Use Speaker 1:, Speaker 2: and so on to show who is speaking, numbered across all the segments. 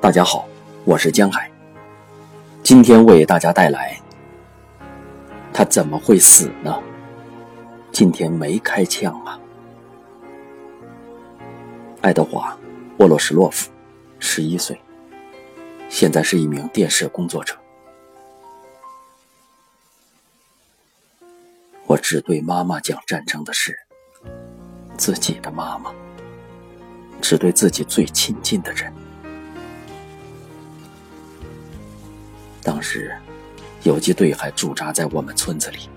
Speaker 1: 大家好，我是江海。今天为大家带来，他怎么会死呢？今天没开枪啊！爱德华·沃洛什洛夫，十一岁，现在是一名电视工作者。我只对妈妈讲战争的事，自己的妈妈，只对自己最亲近的人。当时，游击队还驻扎在我们村子里。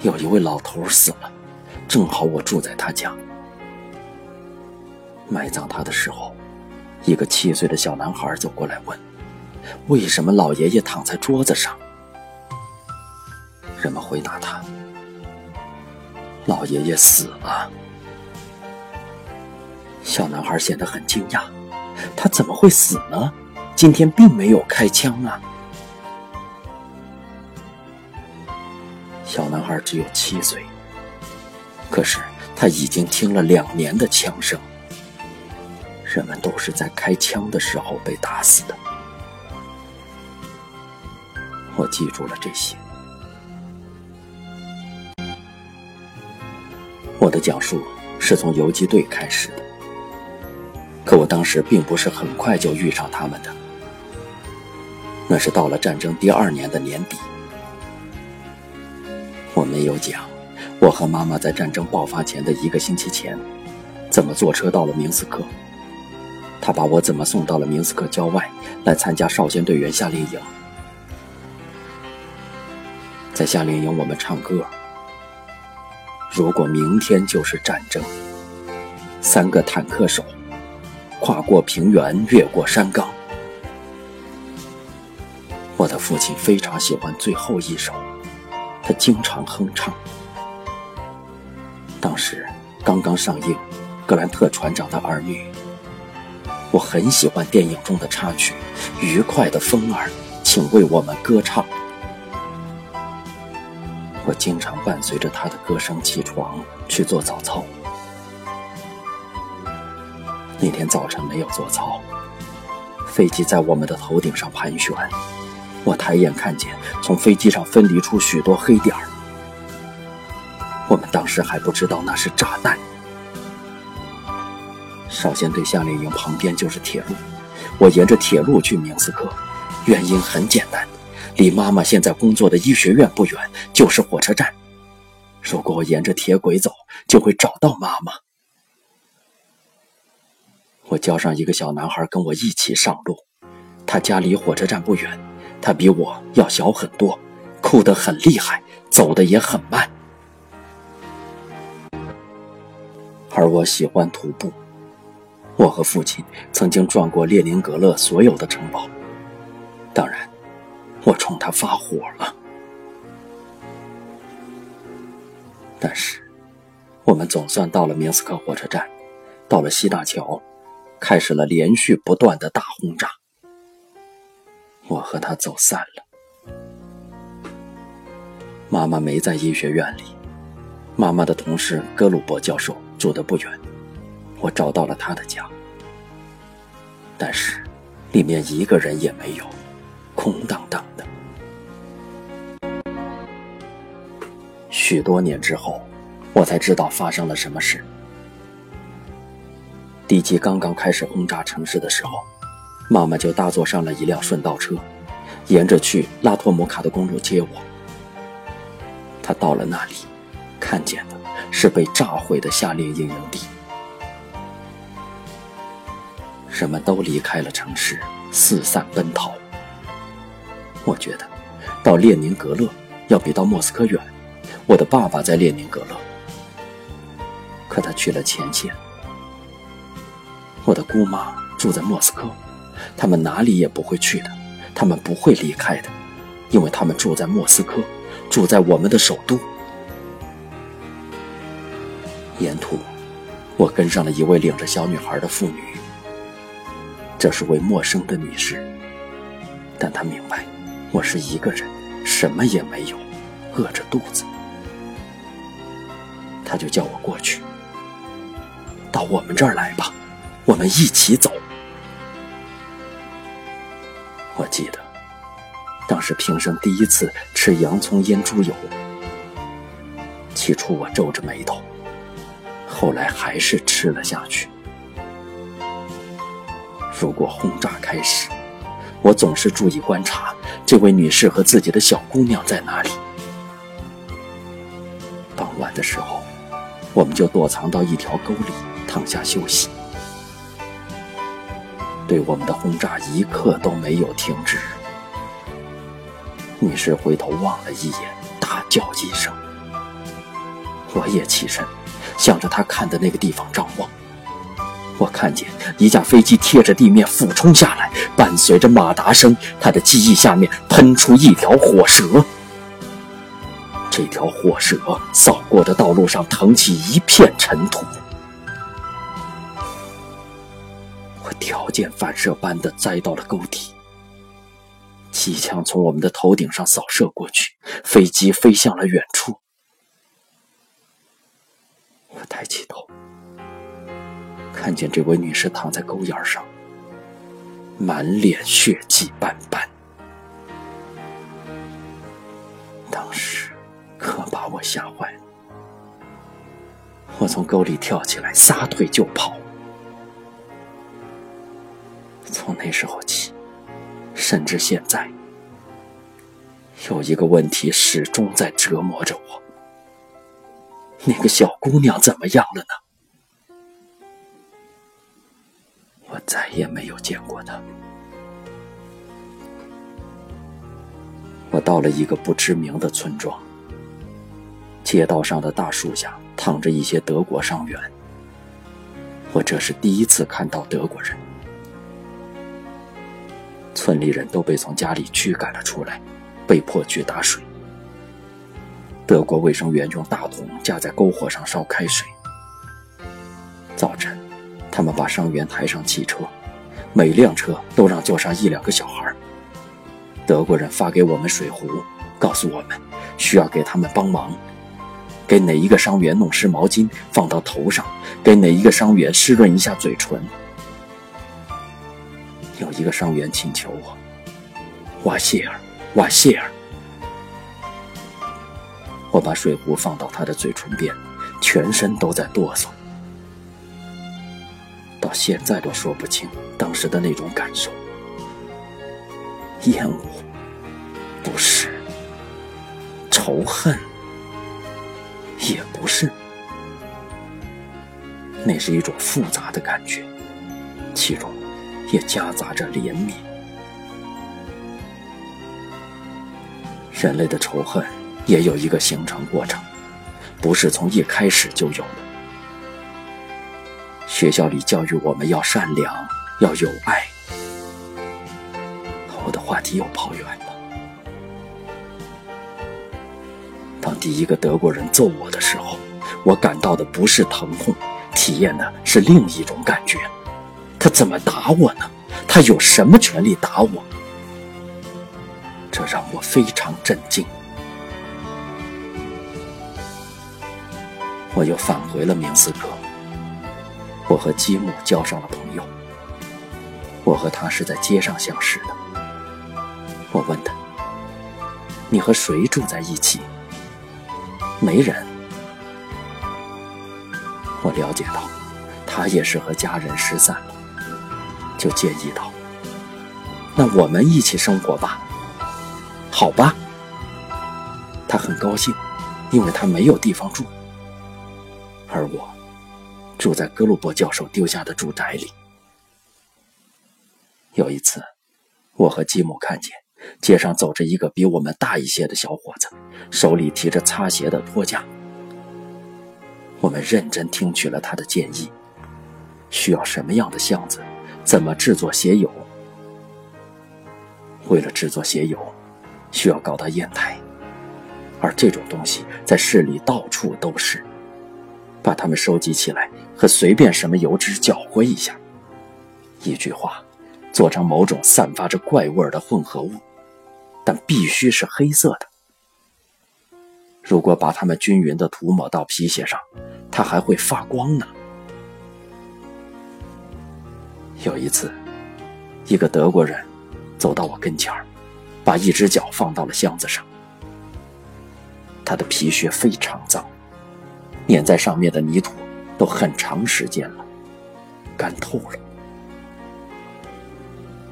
Speaker 1: 有一位老头死了，正好我住在他家。埋葬他的时候，一个七岁的小男孩走过来问：“为什么老爷爷躺在桌子上？”人们回答他：“老爷爷死了。”小男孩显得很惊讶：“他怎么会死呢？今天并没有开枪啊！”小男孩只有七岁，可是他已经听了两年的枪声。人们都是在开枪的时候被打死的。我记住了这些。我的讲述是从游击队开始的，可我当时并不是很快就遇上他们的，那是到了战争第二年的年底。我没有讲，我和妈妈在战争爆发前的一个星期前，怎么坐车到了明斯克。他把我怎么送到了明斯克郊外，来参加少先队员夏令营。在夏令营，我们唱歌。如果明天就是战争，三个坦克手，跨过平原，越过山岗。我的父亲非常喜欢最后一首。他经常哼唱。当时刚刚上映《格兰特船长的儿女》，我很喜欢电影中的插曲《愉快的风儿，请为我们歌唱》。我经常伴随着他的歌声起床去做早操。那天早晨没有做操，飞机在我们的头顶上盘旋。我抬眼看见，从飞机上分离出许多黑点儿。我们当时还不知道那是炸弹。少先队夏令营旁边就是铁路，我沿着铁路去明斯克，原因很简单，离妈妈现在工作的医学院不远，就是火车站。如果我沿着铁轨走，就会找到妈妈。我叫上一个小男孩跟我一起上路，他家离火车站不远。他比我要小很多，哭得很厉害，走得也很慢。而我喜欢徒步。我和父亲曾经转过列宁格勒所有的城堡。当然，我冲他发火了。但是，我们总算到了明斯克火车站，到了西大桥，开始了连续不断的大轰炸。我和他走散了。妈妈没在医学院里，妈妈的同事格鲁伯教授住得不远，我找到了他的家，但是里面一个人也没有，空荡荡的。许多年之后，我才知道发生了什么事。敌机刚刚开始轰炸城市的时候。妈妈就搭坐上了一辆顺道车，沿着去拉托姆卡的公路接我。他到了那里，看见的是被炸毁的夏令营营地，人们都离开了城市，四散奔逃。我觉得，到列宁格勒要比到莫斯科远。我的爸爸在列宁格勒，可他去了前线。我的姑妈住在莫斯科。他们哪里也不会去的，他们不会离开的，因为他们住在莫斯科，住在我们的首都。沿途，我跟上了一位领着小女孩的妇女。这是位陌生的女士，但她明白我是一个人，什么也没有，饿着肚子。她就叫我过去，到我们这儿来吧，我们一起走。记得，当时平生第一次吃洋葱腌猪油。起初我皱着眉头，后来还是吃了下去。如果轰炸开始，我总是注意观察这位女士和自己的小姑娘在哪里。傍晚的时候，我们就躲藏到一条沟里躺下休息。对我们的轰炸一刻都没有停止。女士回头望了一眼，大叫一声。我也起身，向着他看的那个地方张望。我看见一架飞机贴着地面俯冲下来，伴随着马达声，他的机翼下面喷出一条火蛇。这条火蛇扫过的道路上腾起一片尘土。条件反射般的栽到了沟底。机枪从我们的头顶上扫射过去，飞机飞向了远处。我抬起头，看见这位女士躺在沟沿上，满脸血迹斑斑。当时可把我吓坏了，我从沟里跳起来，撒腿就跑。从那时候起，甚至现在，有一个问题始终在折磨着我。那个小姑娘怎么样了呢？我再也没有见过她。我到了一个不知名的村庄，街道上的大树下躺着一些德国伤员。我这是第一次看到德国人。村里人都被从家里驱赶了出来，被迫去打水。德国卫生员用大桶架在篝火上烧开水。早晨，他们把伤员抬上汽车，每辆车都让坐上一两个小孩。德国人发给我们水壶，告诉我们需要给他们帮忙，给哪一个伤员弄湿毛巾放到头上，给哪一个伤员湿润一下嘴唇。一个伤员请求我：“瓦谢尔，瓦谢尔。”我把水壶放到他的嘴唇边，全身都在哆嗦。到现在都说不清当时的那种感受：厌恶、不是、仇恨，也不是。那是一种复杂的感觉，其中也夹杂着怜悯。人类的仇恨。也有一个形成过程，不是从一开始就有的。学校里教育我们要善良，要有爱。我的话题又跑远了。当第一个德国人揍我的时候，我感到的不是疼痛，体验的是另一种感觉。他怎么打我呢？他有什么权利打我？这让我非常震惊。我又返回了明斯克。我和吉姆交上了朋友。我和他是在街上相识的。我问他：“你和谁住在一起？”没人。我了解到，他也是和家人失散，就建议道：“那我们一起生活吧。”好吧。他很高兴，因为他没有地方住。而我住在格鲁伯教授丢下的住宅里。有一次，我和吉姆看见街上走着一个比我们大一些的小伙子，手里提着擦鞋的托架。我们认真听取了他的建议：需要什么样的箱子？怎么制作鞋油？为了制作鞋油，需要搞到烟台，而这种东西在市里到处都是。把它们收集起来，和随便什么油脂搅和一下。一句话，做成某种散发着怪味的混合物，但必须是黑色的。如果把它们均匀地涂抹到皮鞋上，它还会发光呢。有一次，一个德国人走到我跟前儿，把一只脚放到了箱子上。他的皮靴非常脏，粘在上面的泥土都很长时间了，干透了。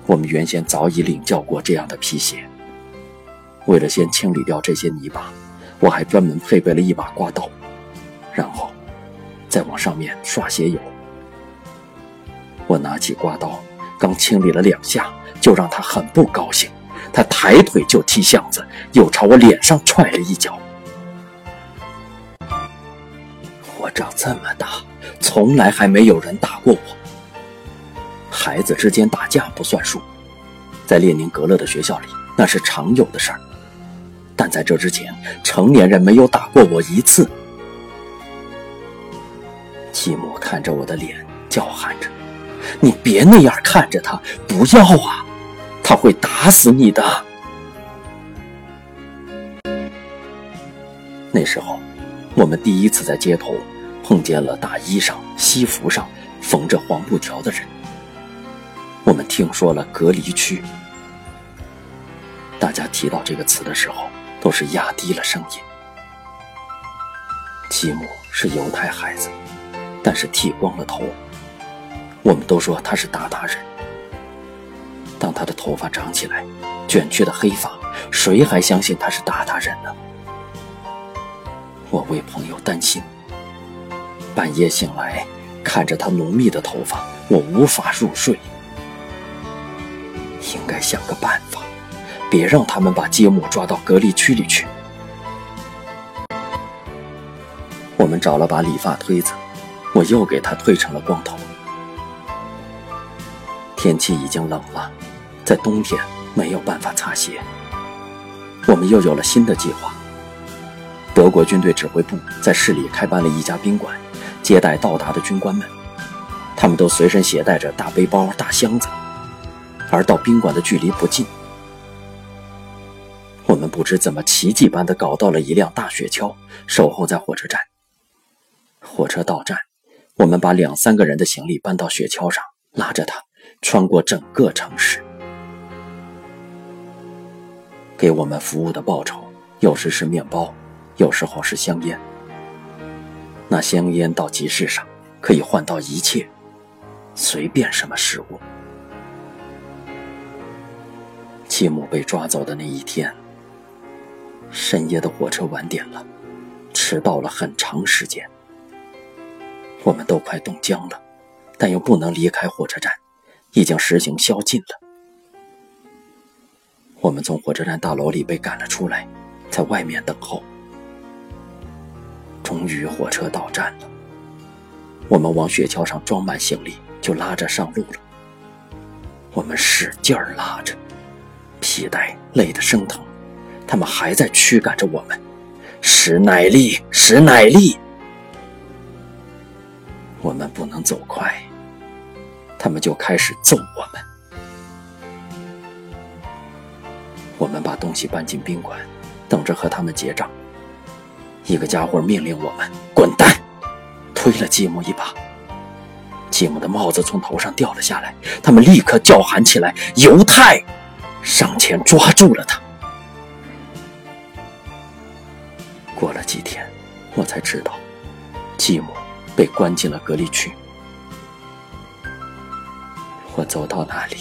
Speaker 1: 我们原先早已领教过这样的皮鞋。为了先清理掉这些泥巴，我还专门配备了一把刮刀，然后再往上面刷鞋油。我拿起刮刀，刚清理了两下，就让他很不高兴。他抬腿就踢箱子，又朝我脸上踹了一脚。我长这么大，从来还没有人打过我。孩子之间打架不算数，在列宁格勒的学校里那是常有的事儿。但在这之前，成年人没有打过我一次。继母看着我的脸，叫喊着：“你别那样看着他，不要啊，他会打死你的。”那时候，我们第一次在街头碰见了大衣上、西服上缝着黄布条的人。我们听说了隔离区。大家提到这个词的时候，都是压低了声音。吉姆是犹太孩子，但是剃光了头。我们都说他是鞑靼人。当他的头发长起来，卷曲的黑发，谁还相信他是鞑靼人呢？我为朋友担心。半夜醒来，看着他浓密的头发，我无法入睡。应该想个办法，别让他们把接母抓到隔离区里去。我们找了把理发推子，我又给他推成了光头。天气已经冷了，在冬天没有办法擦鞋。我们又有了新的计划。德国军队指挥部在市里开办了一家宾馆，接待到达的军官们。他们都随身携带着大背包、大箱子，而到宾馆的距离不近。我们不知怎么奇迹般的搞到了一辆大雪橇，守候在火车站。火车到站，我们把两三个人的行李搬到雪橇上，拉着它穿过整个城市。给我们服务的报酬，有时是面包。有时候是香烟，那香烟到集市上可以换到一切，随便什么食物。继母被抓走的那一天，深夜的火车晚点了，迟到了很长时间。我们都快冻僵了，但又不能离开火车站，已经实行宵禁了。我们从火车站大楼里被赶了出来，在外面等候。终于火车到站了，我们往雪橇上装满行李，就拉着上路了。我们使劲儿拉着，皮带累得生疼，他们还在驱赶着我们，使奶力，使奶力。我们不能走快，他们就开始揍我们。我们把东西搬进宾馆，等着和他们结账。一个家伙命令我们滚蛋，推了继母一把。继母的帽子从头上掉了下来，他们立刻叫喊起来：“犹太！”上前抓住了他。过了几天，我才知道，继母被关进了隔离区。我走到哪里，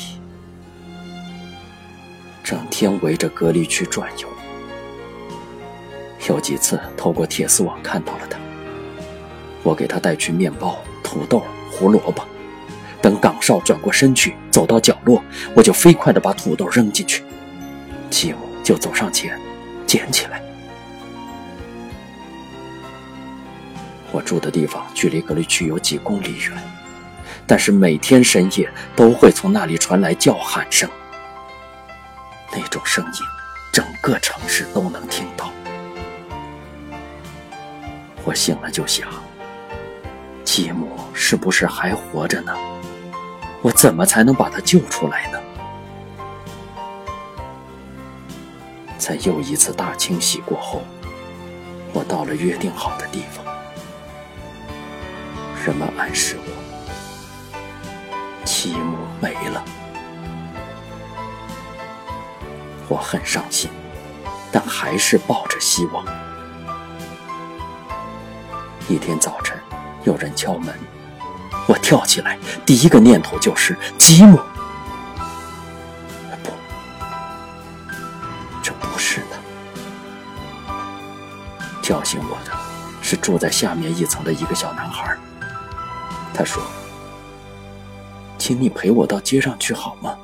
Speaker 1: 整天围着隔离区转悠。有几次透过铁丝网看到了他，我给他带去面包、土豆、胡萝卜。等岗哨转过身去，走到角落，我就飞快地把土豆扔进去，继母就走上前捡起来。我住的地方距离隔离区有几公里远，但是每天深夜都会从那里传来叫喊声，那种声音，整个城市都能听到。我醒了就想，继母是不是还活着呢？我怎么才能把她救出来呢？在又一次大清洗过后，我到了约定好的地方，人们暗示我，我很伤心，但还是抱着希望。一天早晨，有人敲门，我跳起来，第一个念头就是吉姆。不，这不是他。叫醒我的是住在下面一层的一个小男孩。他说：“请你陪我到街上去好吗？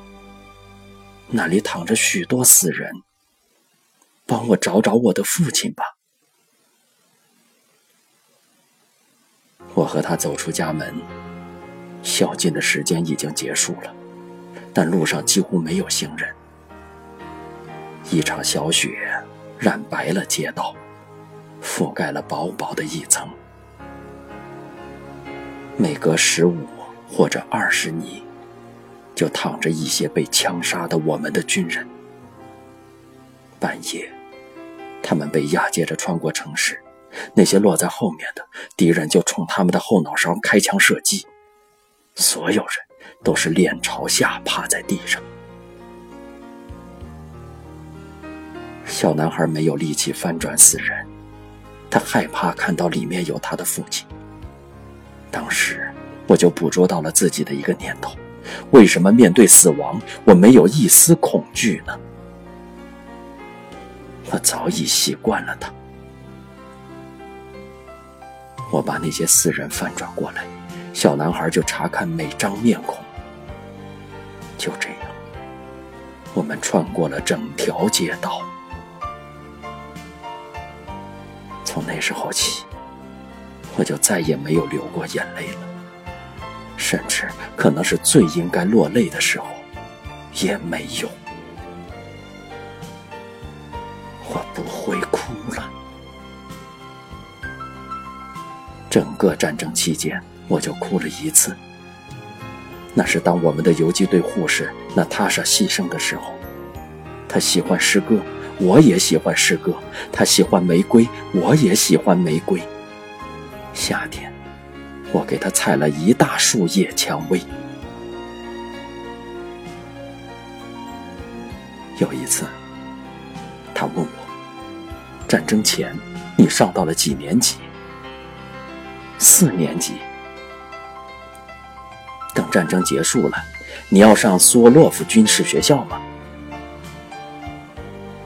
Speaker 1: 那里躺着许多死人。帮我找找我的父亲吧。”我和他走出家门，宵禁的时间已经结束了，但路上几乎没有行人。一场小雪染白了街道，覆盖了薄薄的一层。每隔十五或者二十米，就躺着一些被枪杀的我们的军人。半夜，他们被押解着穿过城市。那些落在后面的敌人就冲他们的后脑勺开枪射击，所有人都是脸朝下趴在地上。小男孩没有力气翻转死人，他害怕看到里面有他的父亲。当时我就捕捉到了自己的一个念头：为什么面对死亡我没有一丝恐惧呢？我早已习惯了他。我把那些死人翻转过来，小男孩就查看每张面孔。就这样，我们穿过了整条街道。从那时候起，我就再也没有流过眼泪了，甚至可能是最应该落泪的时候，也没有。我不会哭了。整个战争期间，我就哭了一次。那是当我们的游击队护士娜塔莎牺牲的时候。她喜欢诗歌，我也喜欢诗歌；她喜欢玫瑰，我也喜欢玫瑰。夏天，我给他采了一大束野蔷薇。有一次，他问我：“战争前，你上到了几年级？”四年级，等战争结束了，你要上苏沃洛夫军事学校吗？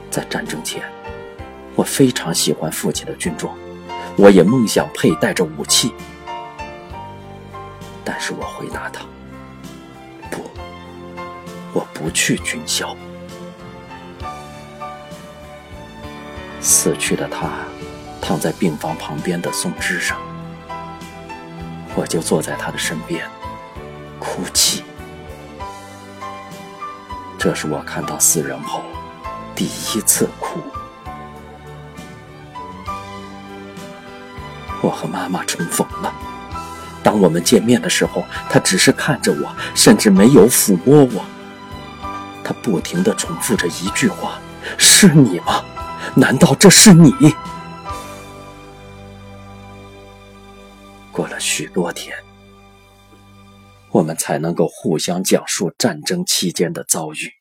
Speaker 1: 在战争前，我非常喜欢父亲的军装，我也梦想佩戴着武器。但是我回答他：不，我不去军校。死去的他，躺在病房旁边的松枝上。我就坐在他的身边，哭泣。这是我看到死人后第一次哭。我和妈妈重逢了。当我们见面的时候，他只是看着我，甚至没有抚摸我。他不停地重复着一句话：“是你吗？难道这是你？”过了许多天，我们才能够互相讲述战争期间的遭遇。